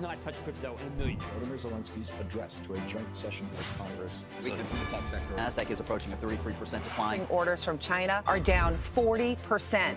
not touch crypto in a million years. Volodymyr Zelensky's address to a joint session of Congress. Weakness in the tech sector. NASDAQ is approaching a 33% decline. Orders from China are down 40%.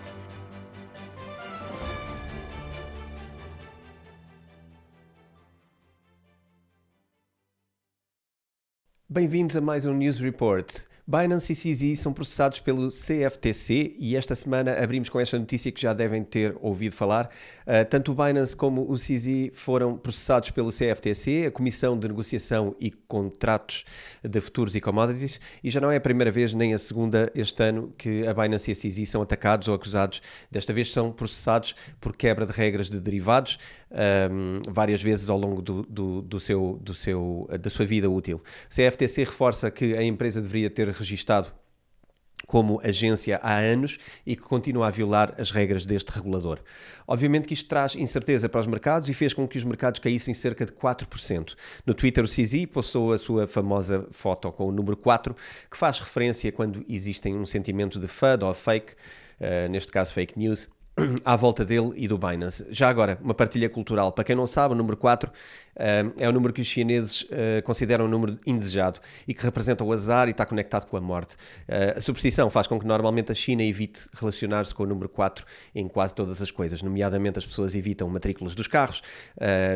Bem-vindos a mais um News Report. Binance e CZ são processados pelo CFTC e esta semana abrimos com esta notícia que já devem ter ouvido falar. Uh, tanto o Binance como o CZ foram processados pelo CFTC, a Comissão de Negociação e Contratos de Futuros e Commodities, e já não é a primeira vez nem a segunda este ano que a Binance e a CZ são atacados ou acusados. Desta vez são processados por quebra de regras de derivados, um, várias vezes ao longo do, do, do, seu, do seu, da sua vida útil. CFTC reforça que a empresa deveria ter registado como agência há anos e que continua a violar as regras deste regulador. Obviamente que isto traz incerteza para os mercados e fez com que os mercados caíssem cerca de 4%. No Twitter, o CZ postou a sua famosa foto com o número 4, que faz referência quando existem um sentimento de FUD ou fake, uh, neste caso fake news, à volta dele e do Binance. Já agora, uma partilha cultural. Para quem não sabe, o número 4 uh, eh, é o número que os chineses uh, consideram um número indesejado e que representa o azar e está conectado com a morte. Uh, a superstição faz com que normalmente a China evite relacionar-se com o número 4 em quase todas as coisas, nomeadamente as pessoas evitam matrículas dos carros,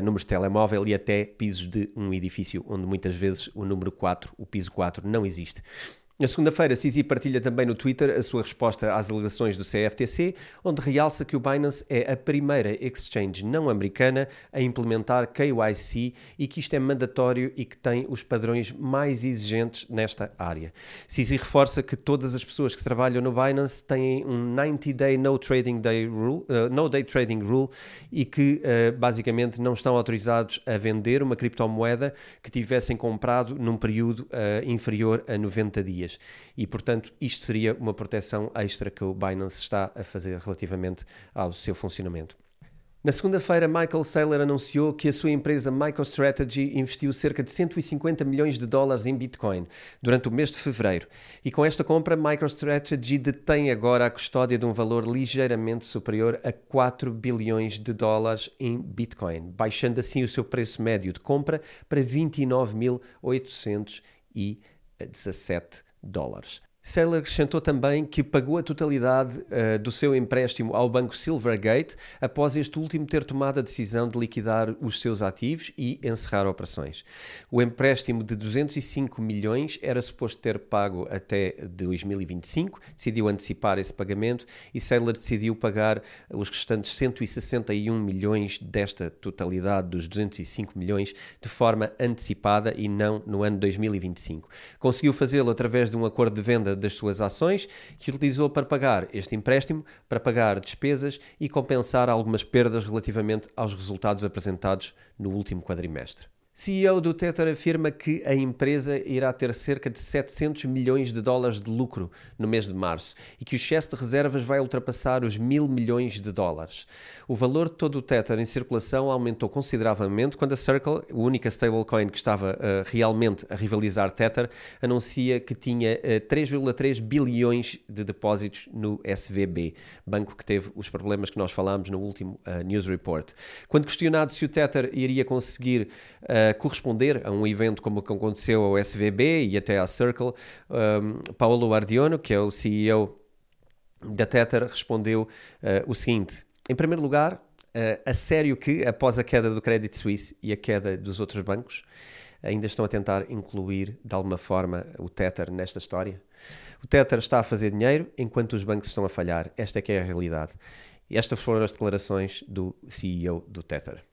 números de telemóvel e até pisos de um edifício, onde muitas vezes o número 4, o piso 4, não existe. Na segunda-feira, Sisi partilha também no Twitter a sua resposta às alegações do CFTC, onde realça que o Binance é a primeira exchange não americana a implementar KYC e que isto é mandatório e que tem os padrões mais exigentes nesta área. Sisi reforça que todas as pessoas que trabalham no Binance têm um 90-day no trading day rule, uh, no day trading rule e que uh, basicamente não estão autorizados a vender uma criptomoeda que tivessem comprado num período uh, inferior a 90 dias dias. E, portanto, isto seria uma proteção extra que o Binance está a fazer relativamente ao seu funcionamento. Na segunda-feira, Michael Saylor anunciou que a sua empresa MicroStrategy investiu cerca de 150 milhões de dólares em Bitcoin durante o mês de fevereiro. E com esta compra, MicroStrategy detém agora a custódia de um valor ligeiramente superior a 4 bilhões de dólares em Bitcoin, baixando assim o seu preço médio de compra para 29.817 dólares. Saylor acrescentou também que pagou a totalidade uh, do seu empréstimo ao banco Silvergate após este último ter tomado a decisão de liquidar os seus ativos e encerrar operações. O empréstimo de 205 milhões era suposto ter pago até 2025, decidiu antecipar esse pagamento e Saylor decidiu pagar os restantes 161 milhões desta totalidade dos 205 milhões de forma antecipada e não no ano 2025. Conseguiu fazê-lo através de um acordo de venda das suas ações que utilizou para pagar este empréstimo, para pagar despesas e compensar algumas perdas relativamente aos resultados apresentados no último quadrimestre. CEO do Tether afirma que a empresa irá ter cerca de 700 milhões de dólares de lucro no mês de março e que o excesso de reservas vai ultrapassar os mil milhões de dólares. O valor de todo o Tether em circulação aumentou consideravelmente quando a Circle, a única stablecoin que estava uh, realmente a rivalizar Tether, anuncia que tinha uh, eh, 3,3 bilhões de depósitos no SVB, banco que teve os problemas que nós falámos no último uh, News Report. Quando questionado se o Tether iria conseguir corresponder a um evento como que aconteceu ao SVB e até à Circle, um, Paulo Ardiono, que é o CEO da Tether, respondeu uh, o seguinte: em primeiro lugar, uh, a sério que, após a queda do Credit Suisse e a queda dos outros bancos, ainda estão a tentar incluir de alguma forma o Tether nesta história? O Tether está a fazer dinheiro enquanto os bancos estão a falhar. Esta é que é a realidade. Estas foram as declarações do CEO do Tether.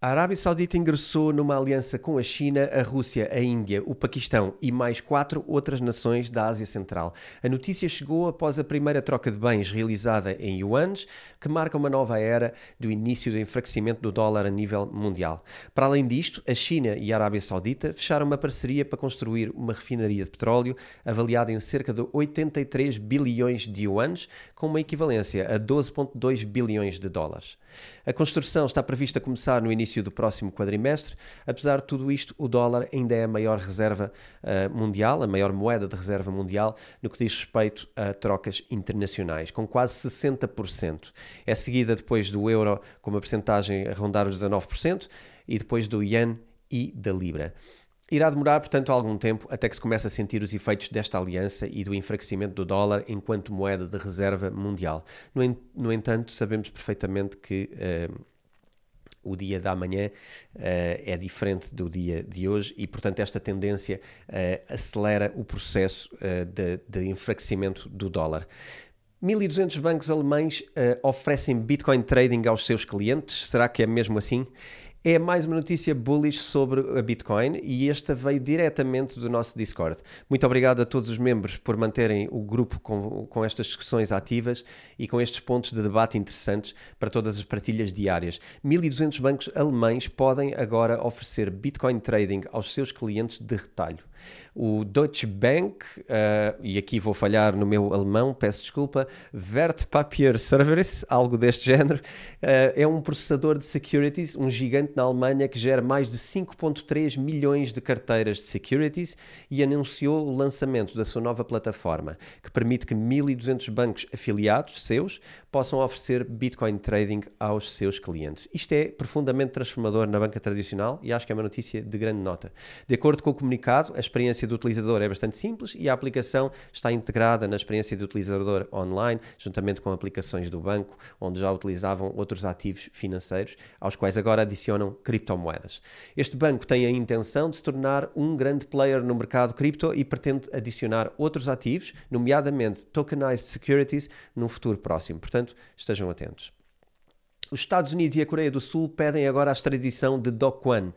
A Arábia Saudita ingressou numa aliança com a China, a Rússia, a Índia, o Paquistão e mais quatro outras nações da Ásia Central. A notícia chegou após a primeira troca de bens realizada em yuans, que marca uma nova era do início do enfraquecimento do dólar a nível mundial. Para além disto, a China e a Arábia Saudita fecharam uma parceria para construir uma refinaria de petróleo avaliada em cerca de 83 bilhões de yuans, com uma equivalência a 12,2 bilhões de dólares. A construção está prevista começar no início início do próximo quadrimestre. Apesar de tudo isto, o dólar ainda é a maior reserva uh, mundial, a maior moeda de reserva mundial no que diz respeito a trocas internacionais, com quase 60%. É seguida depois do euro com uma percentagem a rondar os 19% e depois do yen e da libra. Irá demorar, portanto, algum tempo até que se comece a sentir os efeitos desta aliança e do enfraquecimento do dólar enquanto moeda de reserva mundial. No, en no entanto, sabemos perfeitamente que uh, o dia da manhã uh, é diferente do dia de hoje e, portanto, esta tendência uh, acelera o processo de, de enfraquecimento do dólar. 1.200 bancos alemães oferecem Bitcoin trading aos seus clientes. Será que é mesmo assim? É mais uma notícia bullish sobre a Bitcoin e esta veio diretamente do nosso Discord. Muito obrigado a todos os membros por manterem o grupo com, com estas discussões ativas e com estes pontos de debate interessantes para todas as partilhas diárias. 1200 bancos alemães podem agora oferecer Bitcoin trading aos seus clientes de retalho. O Deutsche Bank, uh, e aqui vou falhar no meu alemão, peço desculpa, Wertpapier Service, algo deste género, uh, é um processador de securities, um gigante na Alemanha que gera mais de 5,3 milhões de carteiras de securities e anunciou o lançamento da sua nova plataforma, que permite que 1.200 bancos afiliados seus possam oferecer Bitcoin trading aos seus clientes. Isto é profundamente transformador na banca tradicional e acho que é uma notícia de grande nota. De acordo com o comunicado, a experiência do utilizador é bastante simples e a aplicação está integrada na experiência do utilizador online, juntamente com aplicações do banco, onde já utilizavam outros ativos financeiros, aos quais agora adicionam criptomoedas. Este banco tem a intenção de se tornar um grande player no mercado cripto e pretende adicionar outros ativos, nomeadamente tokenized securities, no futuro próximo. Portanto, estejam atentos. Os Estados Unidos e a Coreia do Sul pedem agora a extradição de Do Kwon.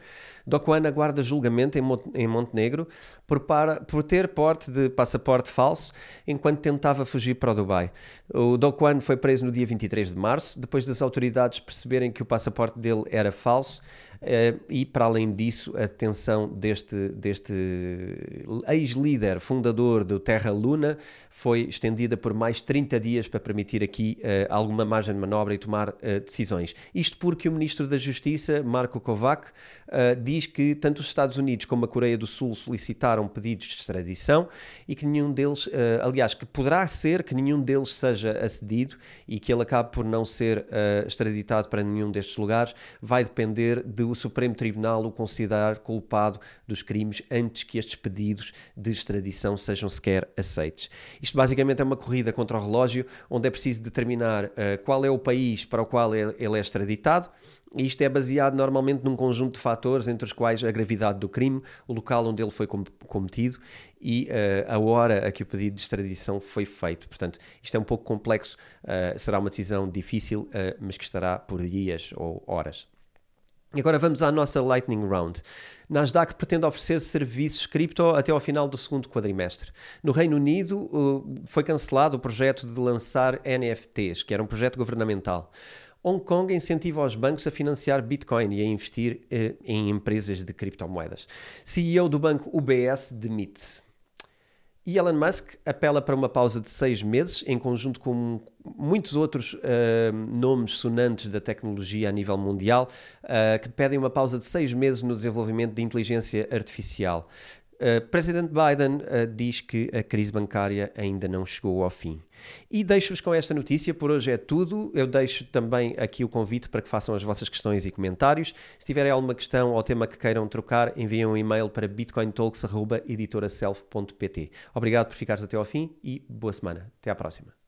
Do Kwon aguarda julgamento em Montenegro por, para, por ter porte de passaporte falso enquanto tentava fugir para o Dubai. O Do Kwon foi preso no dia 23 de março, depois das autoridades perceberem que o passaporte dele era falso e, para além disso, a detenção deste, deste ex-líder, fundador do Terra Luna, foi estendida por mais 30 dias para permitir aqui uh, alguma margem de manobra e tomar uh, decisões. Isto porque o Ministro da Justiça, Marco Kovac, diz que tanto os Estados Unidos como a Coreia do Sul solicitaram pedidos de extradição e que nenhum deles, aliás, que poderá ser que nenhum deles seja acedido e que ele acabe por não ser extraditado para nenhum destes lugares, vai depender de o Supremo Tribunal o considerar culpado dos crimes antes que estes pedidos de extradição sejam sequer aceitos. Isto basicamente é uma corrida contra o relógio, onde é preciso determinar uh, qual é o país para o qual ele é extraditado e isto é baseado normalmente num conjunto de fatores, entre os quais a gravidade do crime, o local onde ele foi cometido e uh, a hora a que o pedido de extradição foi feito. Portanto, isto é um pouco complexo, uh, será uma decisão difícil, uh, mas que estará por dias ou horas. Agora vamos à nossa Lightning Round. Nasdaq pretende oferecer serviços cripto até ao final do segundo quadrimestre. No Reino Unido foi cancelado o projeto de lançar NFTs, que era um projeto governamental. Hong Kong incentiva os bancos a financiar Bitcoin e a investir eh, em empresas de criptomoedas. CEO do banco UBS demite-se. E Elon Musk apela para uma pausa de seis meses, em conjunto com muitos outros uh, nomes sonantes da tecnologia a nível mundial, uh, que pedem uma pausa de seis meses no desenvolvimento de inteligência artificial. Uh, Presidente Biden uh, diz que a crise bancária ainda não chegou ao fim. E deixo-vos com esta notícia, por hoje é tudo. Eu deixo também aqui o convite para que façam as vossas questões e comentários. Se tiverem alguma questão ou tema que queiram trocar, enviem um e-mail para bitcointalks.editoraself.pt. Obrigado por ficares até ao fim e boa semana. Até à próxima.